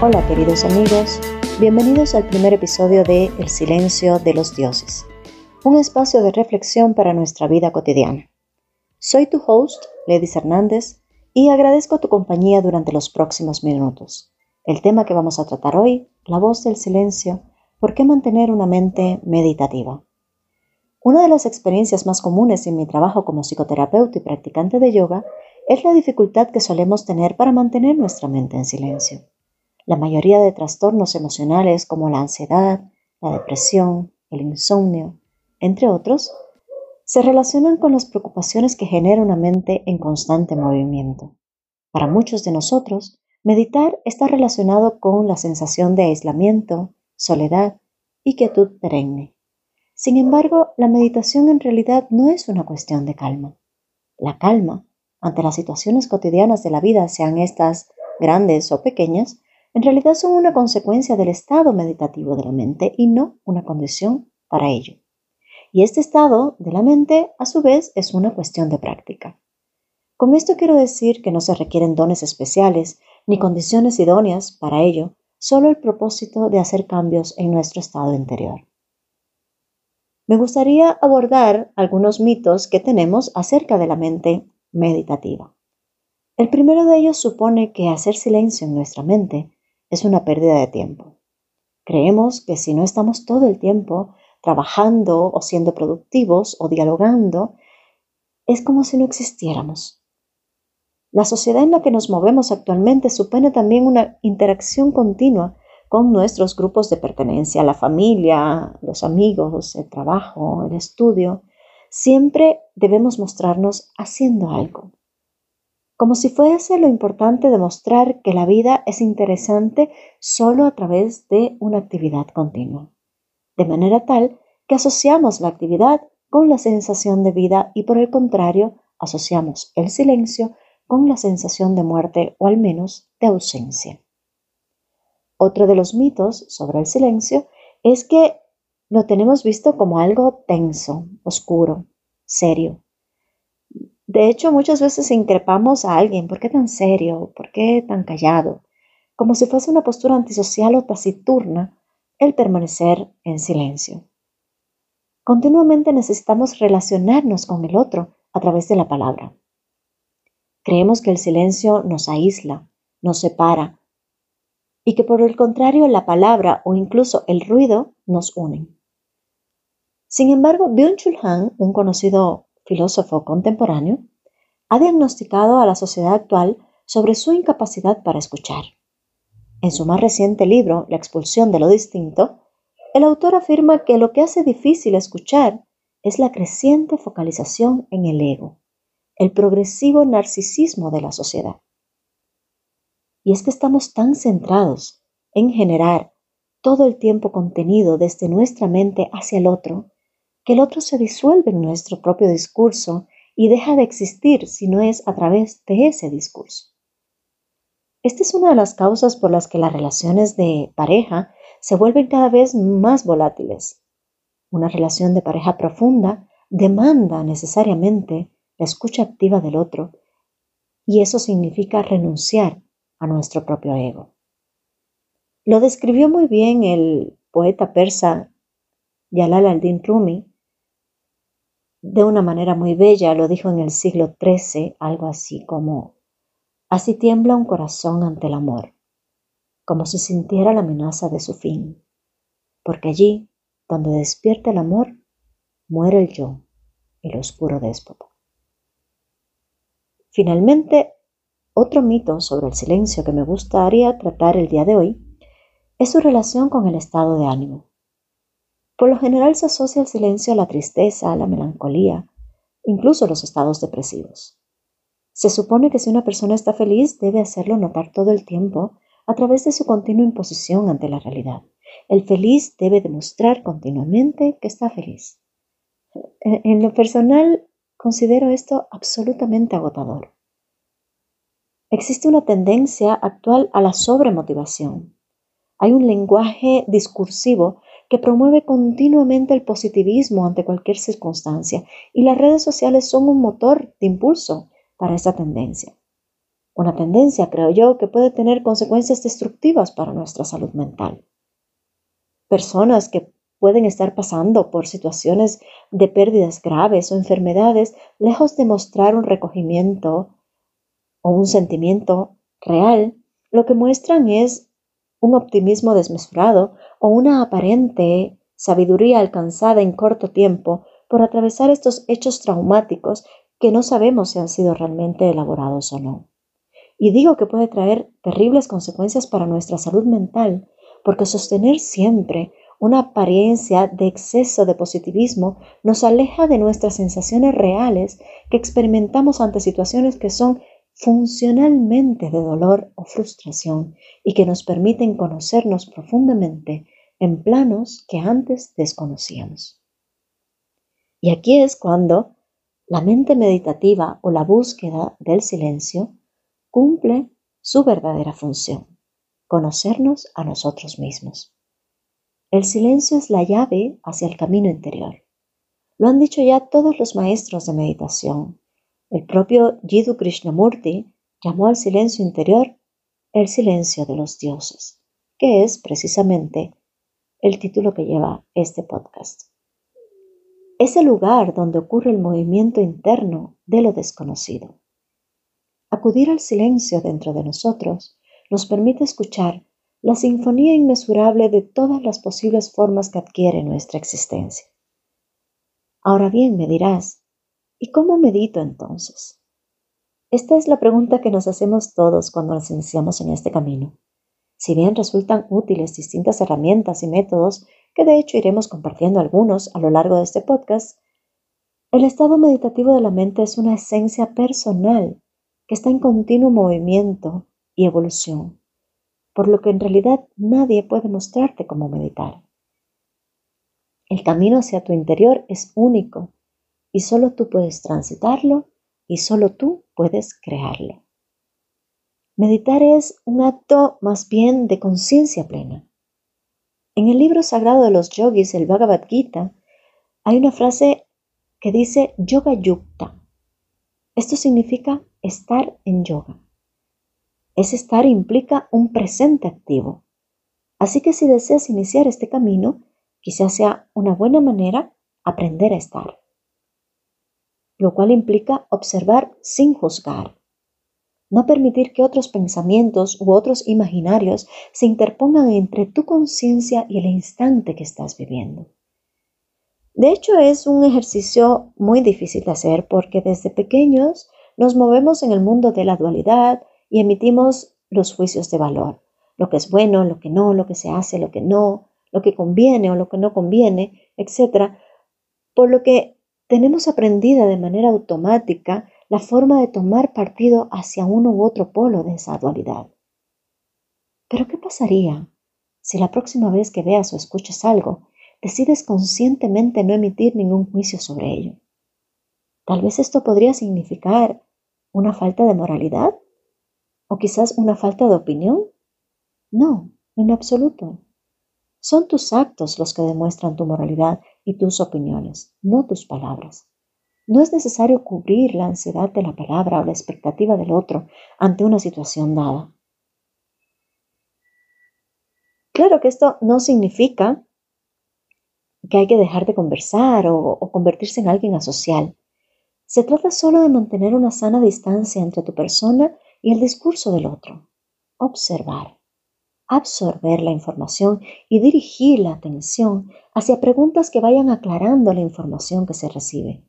Hola queridos amigos, bienvenidos al primer episodio de El silencio de los dioses, un espacio de reflexión para nuestra vida cotidiana. Soy tu host, Ledis Hernández, y agradezco tu compañía durante los próximos minutos. El tema que vamos a tratar hoy, la voz del silencio, ¿por qué mantener una mente meditativa? Una de las experiencias más comunes en mi trabajo como psicoterapeuta y practicante de yoga es la dificultad que solemos tener para mantener nuestra mente en silencio. La mayoría de trastornos emocionales como la ansiedad, la depresión, el insomnio, entre otros, se relacionan con las preocupaciones que genera una mente en constante movimiento. Para muchos de nosotros, meditar está relacionado con la sensación de aislamiento, soledad y quietud perenne. Sin embargo, la meditación en realidad no es una cuestión de calma. La calma, ante las situaciones cotidianas de la vida, sean estas grandes o pequeñas, en realidad son una consecuencia del estado meditativo de la mente y no una condición para ello. Y este estado de la mente, a su vez, es una cuestión de práctica. Con esto quiero decir que no se requieren dones especiales ni condiciones idóneas para ello, solo el propósito de hacer cambios en nuestro estado interior. Me gustaría abordar algunos mitos que tenemos acerca de la mente meditativa. El primero de ellos supone que hacer silencio en nuestra mente es una pérdida de tiempo. Creemos que si no estamos todo el tiempo trabajando o siendo productivos o dialogando, es como si no existiéramos. La sociedad en la que nos movemos actualmente supone también una interacción continua con nuestros grupos de pertenencia, la familia, los amigos, el trabajo, el estudio. Siempre debemos mostrarnos haciendo algo como si fuese lo importante demostrar que la vida es interesante solo a través de una actividad continua, de manera tal que asociamos la actividad con la sensación de vida y por el contrario asociamos el silencio con la sensación de muerte o al menos de ausencia. Otro de los mitos sobre el silencio es que lo tenemos visto como algo tenso, oscuro, serio, de hecho, muchas veces increpamos a alguien, ¿por qué tan serio? ¿Por qué tan callado? Como si fuese una postura antisocial o taciturna el permanecer en silencio. Continuamente necesitamos relacionarnos con el otro a través de la palabra. Creemos que el silencio nos aísla, nos separa, y que por el contrario la palabra o incluso el ruido nos unen. Sin embargo, Byung-Chul Han, un conocido filósofo contemporáneo, ha diagnosticado a la sociedad actual sobre su incapacidad para escuchar. En su más reciente libro, La expulsión de lo distinto, el autor afirma que lo que hace difícil escuchar es la creciente focalización en el ego, el progresivo narcisismo de la sociedad. Y es que estamos tan centrados en generar todo el tiempo contenido desde nuestra mente hacia el otro, que el otro se disuelve en nuestro propio discurso y deja de existir si no es a través de ese discurso. Esta es una de las causas por las que las relaciones de pareja se vuelven cada vez más volátiles. Una relación de pareja profunda demanda necesariamente la escucha activa del otro y eso significa renunciar a nuestro propio ego. Lo describió muy bien el poeta persa Yalal al-Din Rumi de una manera muy bella, lo dijo en el siglo XIII, algo así como, así tiembla un corazón ante el amor, como si sintiera la amenaza de su fin, porque allí, donde despierta el amor, muere el yo, el oscuro déspota. Finalmente, otro mito sobre el silencio que me gustaría tratar el día de hoy es su relación con el estado de ánimo. Por lo general se asocia el silencio a la tristeza, a la melancolía, incluso los estados depresivos. Se supone que si una persona está feliz debe hacerlo notar todo el tiempo a través de su continua imposición ante la realidad. El feliz debe demostrar continuamente que está feliz. En lo personal, considero esto absolutamente agotador. Existe una tendencia actual a la sobremotivación. Hay un lenguaje discursivo que promueve continuamente el positivismo ante cualquier circunstancia y las redes sociales son un motor de impulso para esa tendencia. una tendencia, creo yo, que puede tener consecuencias destructivas para nuestra salud mental. Personas que pueden estar pasando por situaciones de pérdidas graves o enfermedades, lejos de mostrar un recogimiento o un sentimiento real, lo que muestran es un optimismo desmesurado o una aparente sabiduría alcanzada en corto tiempo por atravesar estos hechos traumáticos que no sabemos si han sido realmente elaborados o no. Y digo que puede traer terribles consecuencias para nuestra salud mental, porque sostener siempre una apariencia de exceso de positivismo nos aleja de nuestras sensaciones reales que experimentamos ante situaciones que son funcionalmente de dolor o frustración y que nos permiten conocernos profundamente en planos que antes desconocíamos. Y aquí es cuando la mente meditativa o la búsqueda del silencio cumple su verdadera función, conocernos a nosotros mismos. El silencio es la llave hacia el camino interior. Lo han dicho ya todos los maestros de meditación. El propio Jiddu Krishnamurti llamó al silencio interior el silencio de los dioses, que es precisamente el título que lleva este podcast. Es el lugar donde ocurre el movimiento interno de lo desconocido. Acudir al silencio dentro de nosotros nos permite escuchar la sinfonía inmesurable de todas las posibles formas que adquiere nuestra existencia. Ahora bien, me dirás, ¿y cómo medito entonces? Esta es la pregunta que nos hacemos todos cuando nos iniciamos en este camino. Si bien resultan útiles distintas herramientas y métodos, que de hecho iremos compartiendo algunos a lo largo de este podcast, el estado meditativo de la mente es una esencia personal que está en continuo movimiento y evolución, por lo que en realidad nadie puede mostrarte cómo meditar. El camino hacia tu interior es único y solo tú puedes transitarlo y solo tú puedes crearlo. Meditar es un acto más bien de conciencia plena. En el libro sagrado de los yogis, el Bhagavad Gita, hay una frase que dice Yoga Yukta. Esto significa estar en yoga. Ese estar implica un presente activo. Así que si deseas iniciar este camino, quizás sea una buena manera aprender a estar. Lo cual implica observar sin juzgar. No permitir que otros pensamientos u otros imaginarios se interpongan entre tu conciencia y el instante que estás viviendo. De hecho, es un ejercicio muy difícil de hacer porque desde pequeños nos movemos en el mundo de la dualidad y emitimos los juicios de valor, lo que es bueno, lo que no, lo que se hace, lo que no, lo que conviene o lo que no conviene, etc. Por lo que tenemos aprendida de manera automática la forma de tomar partido hacia uno u otro polo de esa dualidad. Pero ¿qué pasaría si la próxima vez que veas o escuches algo, decides conscientemente no emitir ningún juicio sobre ello? Tal vez esto podría significar ¿Una falta de moralidad? ¿O quizás una falta de opinión? No, en absoluto. Son tus actos los que demuestran tu moralidad y tus opiniones, no tus palabras. No es necesario cubrir la ansiedad de la palabra o la expectativa del otro ante una situación dada. Claro que esto no significa que hay que dejar de conversar o, o convertirse en alguien asocial. Se trata solo de mantener una sana distancia entre tu persona y el discurso del otro. Observar, absorber la información y dirigir la atención hacia preguntas que vayan aclarando la información que se recibe.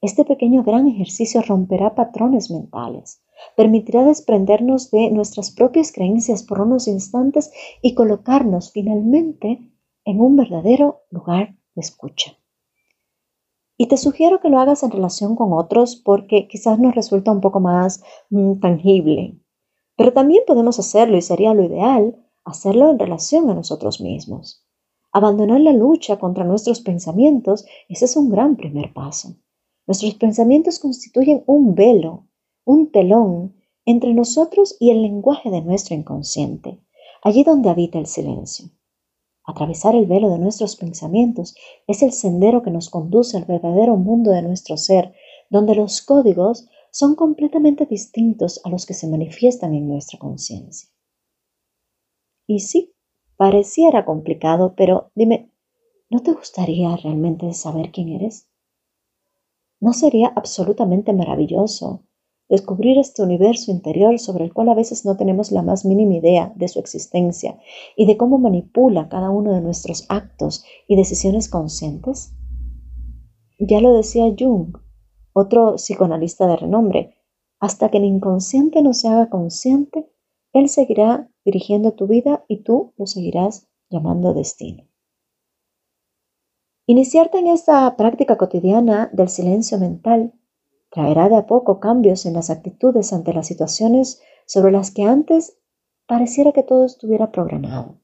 Este pequeño gran ejercicio romperá patrones mentales, permitirá desprendernos de nuestras propias creencias por unos instantes y colocarnos finalmente en un verdadero lugar de escucha. Y te sugiero que lo hagas en relación con otros porque quizás nos resulta un poco más mm, tangible. Pero también podemos hacerlo y sería lo ideal hacerlo en relación a nosotros mismos. Abandonar la lucha contra nuestros pensamientos, ese es un gran primer paso. Nuestros pensamientos constituyen un velo, un telón entre nosotros y el lenguaje de nuestro inconsciente, allí donde habita el silencio. Atravesar el velo de nuestros pensamientos es el sendero que nos conduce al verdadero mundo de nuestro ser, donde los códigos son completamente distintos a los que se manifiestan en nuestra conciencia. Y sí, pareciera complicado, pero dime, ¿no te gustaría realmente saber quién eres? ¿No sería absolutamente maravilloso descubrir este universo interior sobre el cual a veces no tenemos la más mínima idea de su existencia y de cómo manipula cada uno de nuestros actos y decisiones conscientes? Ya lo decía Jung, otro psicoanalista de renombre, hasta que el inconsciente no se haga consciente, él seguirá dirigiendo tu vida y tú lo seguirás llamando destino. Iniciarte en esta práctica cotidiana del silencio mental traerá de a poco cambios en las actitudes ante las situaciones sobre las que antes pareciera que todo estuviera programado.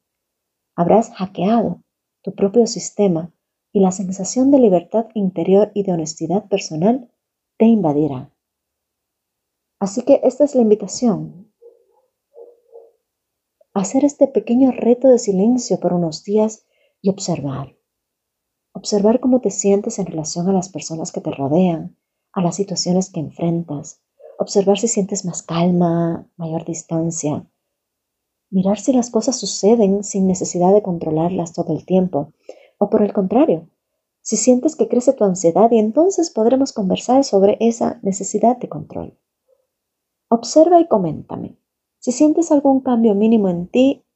Habrás hackeado tu propio sistema y la sensación de libertad interior y de honestidad personal te invadirá. Así que esta es la invitación. Hacer este pequeño reto de silencio por unos días y observar. Observar cómo te sientes en relación a las personas que te rodean, a las situaciones que enfrentas, observar si sientes más calma, mayor distancia, mirar si las cosas suceden sin necesidad de controlarlas todo el tiempo, o por el contrario, si sientes que crece tu ansiedad y entonces podremos conversar sobre esa necesidad de control. Observa y coméntame. Si sientes algún cambio mínimo en ti,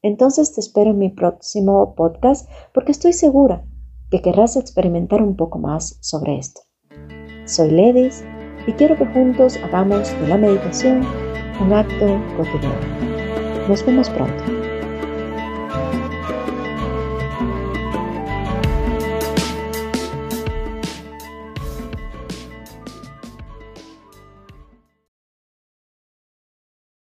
entonces te espero en mi próximo podcast porque estoy segura que querrás experimentar un poco más sobre esto. Soy Ledis y quiero que juntos hagamos de la meditación un acto cotidiano. Nos vemos pronto.